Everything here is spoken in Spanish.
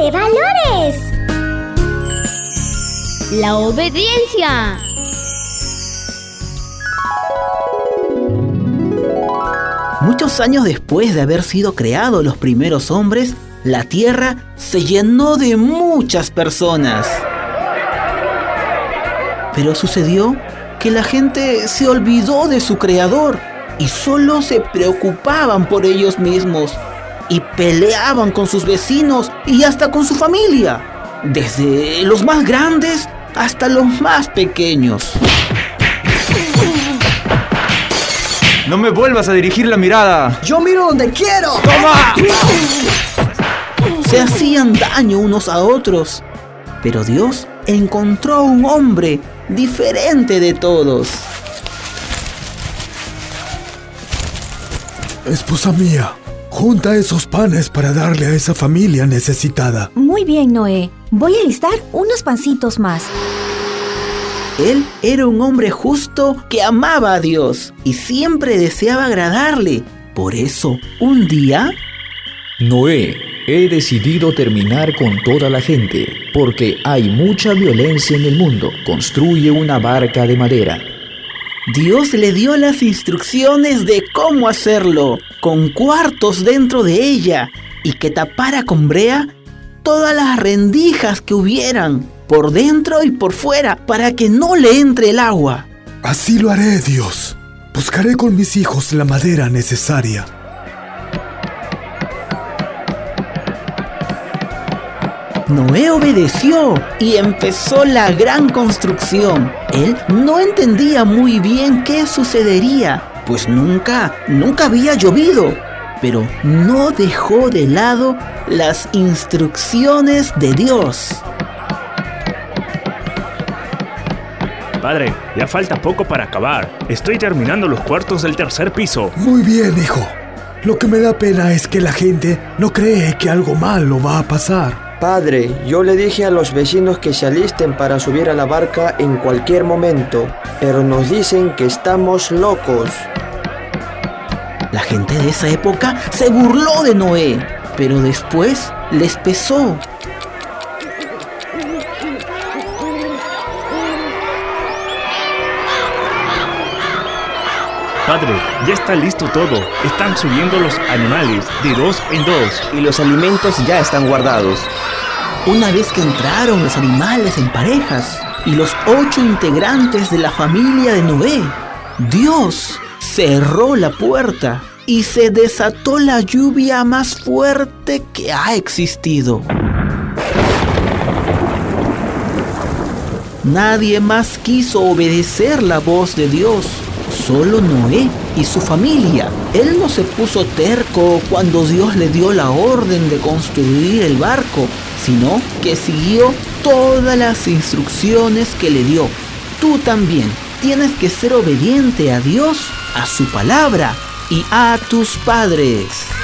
de valores. La obediencia. Muchos años después de haber sido creados los primeros hombres, la tierra se llenó de muchas personas. Pero sucedió que la gente se olvidó de su creador y solo se preocupaban por ellos mismos y peleaban con sus vecinos y hasta con su familia, desde los más grandes hasta los más pequeños. No me vuelvas a dirigir la mirada. Yo miro donde quiero. ¡Toma! Se hacían daño unos a otros, pero Dios encontró un hombre diferente de todos. Esposa mía, junta esos panes para darle a esa familia necesitada. Muy bien, Noé. Voy a listar unos pancitos más. Él era un hombre justo que amaba a Dios y siempre deseaba agradarle. Por eso, un día, Noé, he decidido terminar con toda la gente, porque hay mucha violencia en el mundo. Construye una barca de madera. Dios le dio las instrucciones de cómo hacerlo, con cuartos dentro de ella y que tapara con brea todas las rendijas que hubieran, por dentro y por fuera, para que no le entre el agua. Así lo haré, Dios. Buscaré con mis hijos la madera necesaria. Noé obedeció y empezó la gran construcción. Él no entendía muy bien qué sucedería, pues nunca, nunca había llovido. Pero no dejó de lado las instrucciones de Dios. Padre, ya falta poco para acabar. Estoy terminando los cuartos del tercer piso. Muy bien, hijo. Lo que me da pena es que la gente no cree que algo malo va a pasar. Padre, yo le dije a los vecinos que se alisten para subir a la barca en cualquier momento, pero nos dicen que estamos locos. La gente de esa época se burló de Noé, pero después les pesó. Padre, ya está listo todo. Están subiendo los animales de dos en dos. Y los alimentos ya están guardados. Una vez que entraron los animales en parejas y los ocho integrantes de la familia de Noé, Dios cerró la puerta y se desató la lluvia más fuerte que ha existido. Nadie más quiso obedecer la voz de Dios, solo Noé y su familia. Él no se puso terco cuando Dios le dio la orden de construir el barco, sino que siguió todas las instrucciones que le dio. Tú también tienes que ser obediente a Dios, a su palabra y a tus padres.